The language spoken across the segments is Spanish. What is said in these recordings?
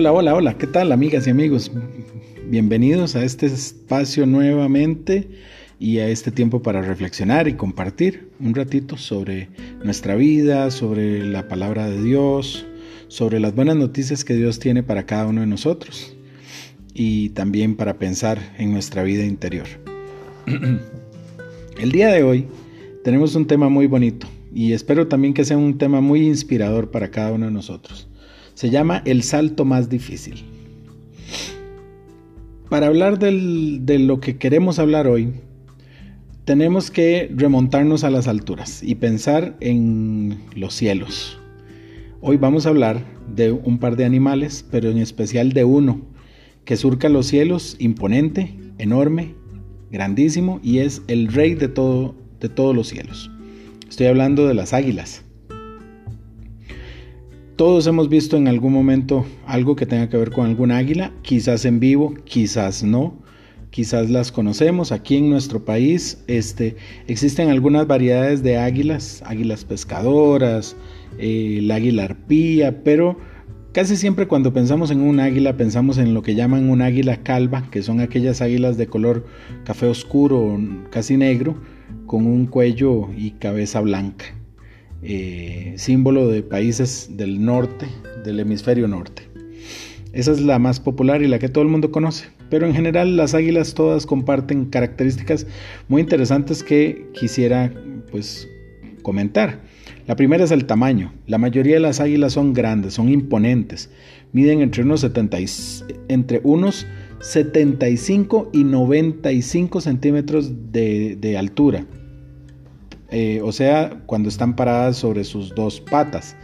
Hola, hola, hola, ¿qué tal amigas y amigos? Bienvenidos a este espacio nuevamente y a este tiempo para reflexionar y compartir un ratito sobre nuestra vida, sobre la palabra de Dios, sobre las buenas noticias que Dios tiene para cada uno de nosotros y también para pensar en nuestra vida interior. El día de hoy tenemos un tema muy bonito y espero también que sea un tema muy inspirador para cada uno de nosotros. Se llama El salto más difícil. Para hablar de lo que queremos hablar hoy, tenemos que remontarnos a las alturas y pensar en los cielos. Hoy vamos a hablar de un par de animales, pero en especial de uno que surca los cielos, imponente, enorme, grandísimo y es el rey de, todo, de todos los cielos. Estoy hablando de las águilas. Todos hemos visto en algún momento algo que tenga que ver con alguna águila, quizás en vivo, quizás no, quizás las conocemos. Aquí en nuestro país este, existen algunas variedades de águilas, águilas pescadoras, eh, el águila arpía, pero casi siempre cuando pensamos en un águila pensamos en lo que llaman un águila calva, que son aquellas águilas de color café oscuro, casi negro, con un cuello y cabeza blanca, eh, símbolo de países del norte, del hemisferio norte. Esa es la más popular y la que todo el mundo conoce, pero en general las águilas todas comparten características muy interesantes que quisiera pues comentar. La primera es el tamaño. La mayoría de las águilas son grandes, son imponentes. Miden entre unos, entre unos 75 y 95 centímetros de, altura. Eh, o sea, cuando están paradas sobre sus dos patas.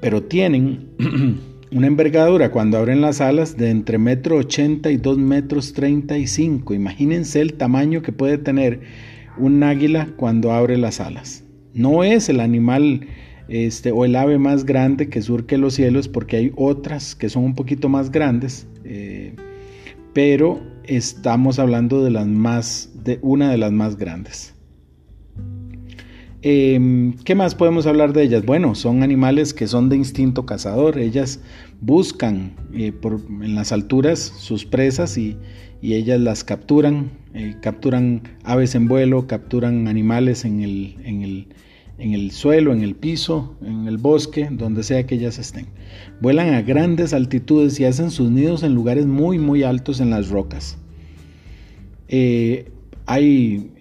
Pero tienen una envergadura cuando abren las alas de entre metro 80 y 2 metros 35. Imagínense el tamaño que puede tener un águila cuando abre las alas. No es el animal este, o el ave más grande que surque los cielos, porque hay otras que son un poquito más grandes, eh, pero estamos hablando de las más, de una de las más grandes. Em, ¿Qué más podemos hablar de ellas? Bueno, son animales que son de instinto cazador. Ellas buscan eh, en las alturas sus presas y, ellas las capturan. Eh, capturan aves en vuelo, capturan animales en el, suelo, en el piso, en el bosque, donde sea que ellas estén. Vuelan a grandes altitudes y hacen sus nidos en lugares muy muy altos en las rocas. Eh, hay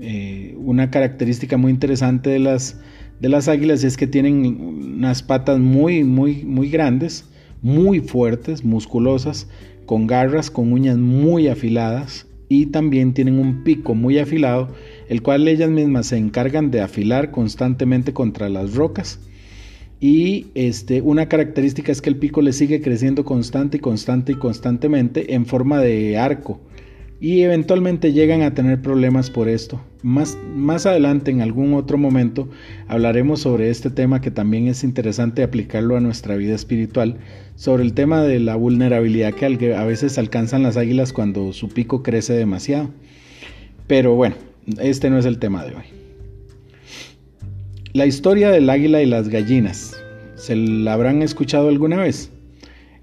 eh, una característica muy interesante de las, de las águilas es que tienen unas patas muy muy muy grandes, muy fuertes, musculosas, con garras, con uñas muy afiladas y también tienen un pico muy afilado el cual ellas mismas se encargan de afilar constantemente contra las rocas. Y este, una característica es que el pico le sigue creciendo constante y constante y constantemente en forma de arco. Y eventualmente llegan a tener problemas por esto. Más, más adelante, en algún otro momento, hablaremos sobre este tema que también es interesante aplicarlo a nuestra vida espiritual, sobre el tema de la vulnerabilidad que a veces alcanzan las águilas cuando su pico crece demasiado. Pero bueno, este no es el tema de hoy. La historia del águila y las gallinas. ¿Se la habrán escuchado alguna vez?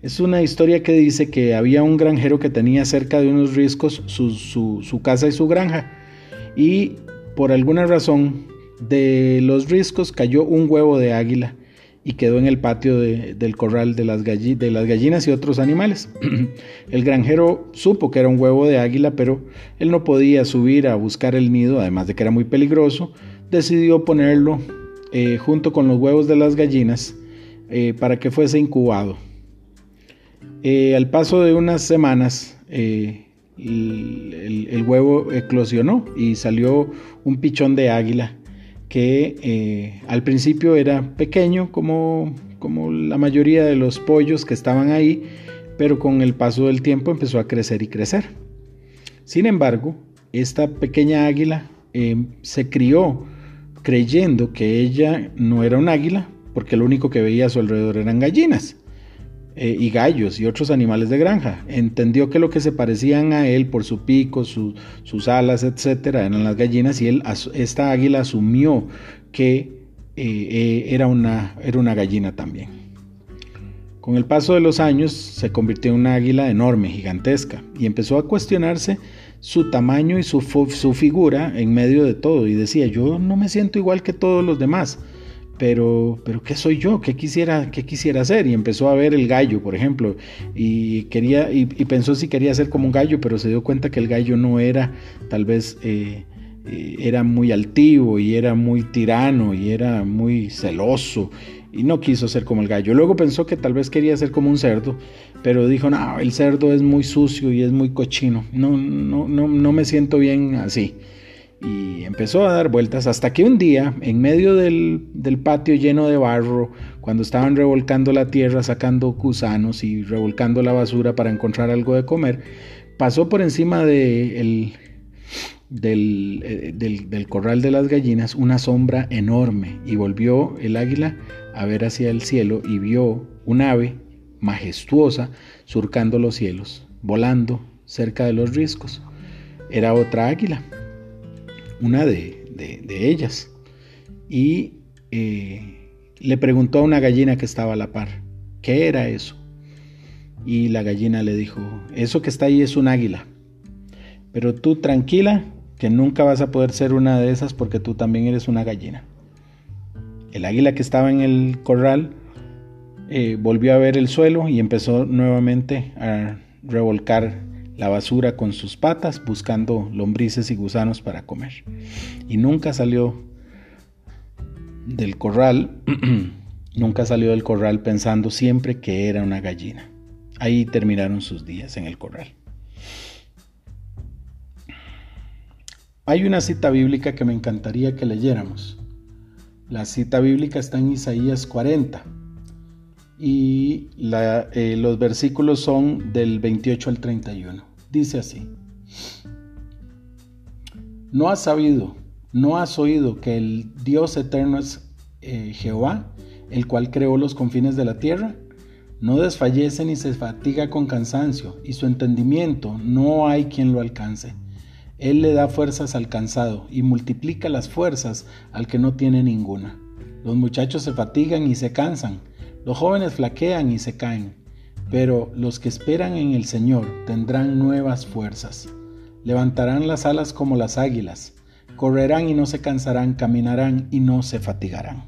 Es una historia que dice que había un granjero que tenía cerca de unos riscos su, su casa y su granja. Y por alguna razón de los riscos cayó un huevo de águila y quedó en el patio del corral de las, de las gallinas y otros animales. el granjero supo que era un huevo de águila, pero él no podía subir a buscar el nido, además de que era muy peligroso, decidió ponerlo eh, junto con los huevos de las gallinas eh, para que fuese incubado. Eh, al paso de unas semanas, el, huevo eclosionó y salió un pichón de águila que eh, al principio era pequeño como, como la mayoría de los pollos que estaban ahí, pero con el paso del tiempo empezó a crecer y crecer. Sin embargo, esta pequeña águila eh, se crió creyendo que ella no era un águila, porque lo único que veía a su alrededor eran gallinas. Eh, y gallos y otros animales de granja. Entendió que lo que se parecían a él por su pico, sus alas, etcétera, eran las gallinas y él, esta águila asumió que eh, eh, era, una, era una gallina también. Con el paso de los años se convirtió en una águila enorme, gigantesca, y empezó a cuestionarse su tamaño y su, su, figura en medio de todo. Y decía, yo no me siento igual que todos los demás, pero, pero ¿qué soy yo? ¿Qué quisiera, qué quisiera hacer? Y empezó a ver el gallo, por ejemplo, y, quería, y, pensó si quería ser como un gallo, pero se dio cuenta que el gallo no era tal vez... Eh, eh, era muy altivo y era muy tirano y era muy celoso y no quiso ser como el gallo. Luego pensó que tal vez quería ser como un cerdo, pero dijo, no, el cerdo es muy sucio y es muy cochino, no, no, no, no me siento bien así. Y empezó a dar vueltas hasta que un día, en medio del, del patio lleno de barro, cuando estaban revolcando la tierra, sacando gusanos y revolcando la basura para encontrar algo de comer, pasó por encima de el, eh, del, del, corral de las gallinas una sombra enorme y volvió el águila a ver hacia el cielo y vio un ave majestuosa surcando los cielos, volando cerca de los riscos. Era otra águila, una de, ellas. Y eh, le preguntó a una gallina que estaba a la par, ¿qué era eso? Y la gallina le dijo, eso que está ahí es un águila. Pero tú tranquila, que nunca vas a poder ser una de esas porque tú también eres una gallina. El águila que estaba en el corral eh, volvió a ver el suelo y empezó nuevamente a revolcar la basura con sus patas buscando lombrices y gusanos para comer. Y nunca salió del corral, nunca salió del corral pensando siempre que era una gallina. Ahí terminaron sus días en el corral. Hay una cita bíblica que me encantaría que leyéramos. La cita bíblica está en Isaías 40 y eh, los versículos son del 28 al 31. Dice así, ¿no has sabido, no has oído que el Dios eterno es eh, Jehová, el cual creó los confines de la tierra? No desfallece ni se fatiga con cansancio, y su entendimiento no hay quien lo alcance. Él le da fuerzas al cansado y multiplica las fuerzas al que no tiene ninguna. Los muchachos se fatigan y se cansan, los jóvenes flaquean y se caen, pero los que esperan en el Señor tendrán nuevas fuerzas. Levantarán las alas como las águilas, correrán y no se cansarán, caminarán y no se fatigarán.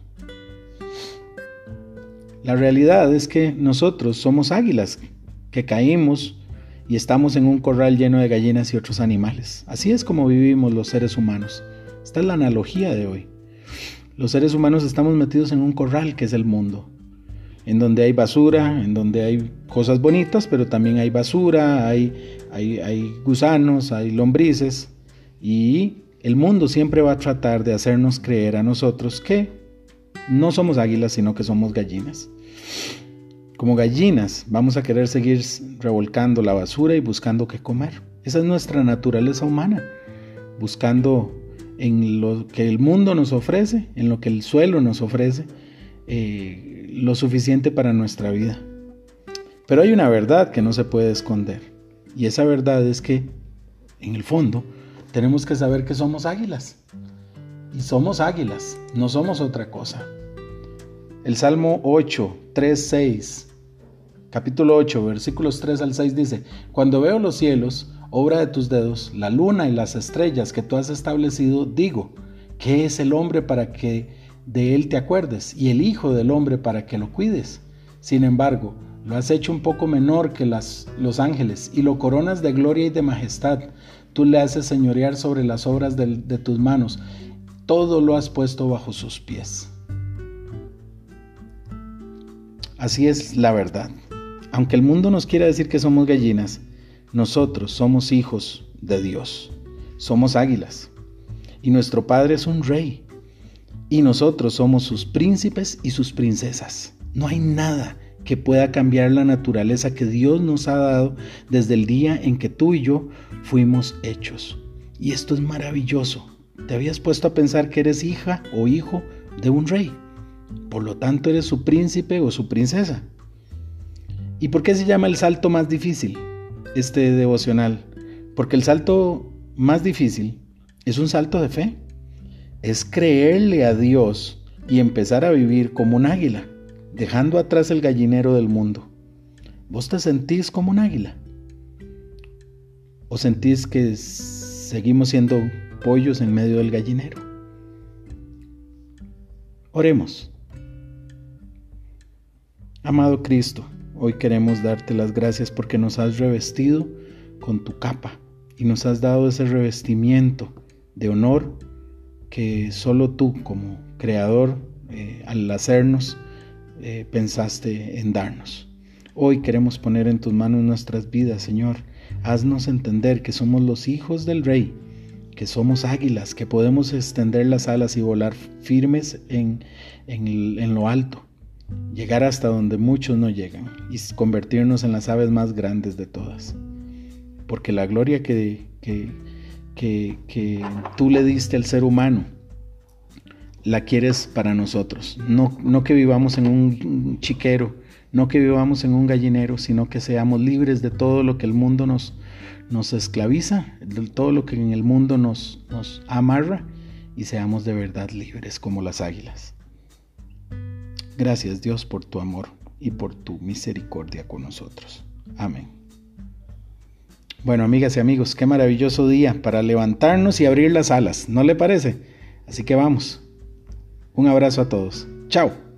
La realidad es que nosotros somos águilas que caímos y estamos en un corral lleno de gallinas y otros animales. Así es como vivimos los seres humanos. Esta es la analogía de hoy. Los seres humanos estamos metidos en un corral que es el mundo, en donde hay basura, en donde hay cosas bonitas, pero también hay basura, hay, gusanos, hay lombrices, y el mundo siempre va a tratar de hacernos creer a nosotros que no somos águilas, sino que somos gallinas. Como gallinas vamos a querer seguir revolcando la basura y buscando qué comer. Esa es nuestra naturaleza humana, buscando en lo que el mundo nos ofrece, en lo que el suelo nos ofrece, eh, lo suficiente para nuestra vida. Pero hay una verdad que no se puede esconder. Y esa verdad es que, en el fondo, tenemos que saber que somos águilas. Y somos águilas, no somos otra cosa. El Salmo 8, 3, 6 capítulo 8, versículos 3 al 6 dice, Cuando veo los cielos, obra de tus dedos, la luna y las estrellas que tú has establecido, digo, ¿qué es el hombre para que de él te acuerdes? Y el Hijo del hombre para que lo cuides. Sin embargo, lo has hecho un poco menor que las, los ángeles y lo coronas de gloria y de majestad. Tú le haces señorear sobre las obras de, de tus manos. Todo lo has puesto bajo sus pies. Así es la verdad. Aunque el mundo nos quiera decir que somos gallinas, nosotros somos hijos de Dios. Somos águilas. Y nuestro Padre es un rey. Y nosotros somos sus príncipes y sus princesas. No hay nada que pueda cambiar la naturaleza que Dios nos ha dado desde el día en que tú y yo fuimos hechos. Y esto es maravilloso. ¿Te habías puesto a pensar que eres hija o hijo de un rey? Por lo tanto, eres su príncipe o su princesa. ¿Y por qué se llama el salto más difícil, este devocional? Porque el salto más difícil es un salto de fe. Es creerle a Dios y empezar a vivir como un águila, dejando atrás el gallinero del mundo. ¿Vos te sentís como un águila? ¿O sentís que seguimos siendo pollos en medio del gallinero? Oremos. Amado Cristo, hoy queremos darte las gracias porque nos has revestido con tu capa y nos has dado ese revestimiento de honor que solo tú como creador eh, al hacernos eh, pensaste en darnos. Hoy queremos poner en tus manos nuestras vidas, Señor. Haznos entender que somos los hijos del Rey, que somos águilas, que podemos extender las alas y volar firmes en, en lo alto, llegar hasta donde muchos no llegan y convertirnos en las aves más grandes de todas. Porque la gloria que, que, tú le diste al ser humano, la quieres para nosotros. No, no que vivamos en un chiquero, no que vivamos en un gallinero, sino que seamos libres de todo lo que el mundo nos, nos esclaviza, de todo lo que en el mundo nos, nos amarra y seamos de verdad libres como las águilas. Gracias Dios por tu amor y por tu misericordia con nosotros. Amén. Bueno, amigas y amigos, qué maravilloso día para levantarnos y abrir las alas, ¿no le parece? Así que vamos. Un abrazo a todos. Chao.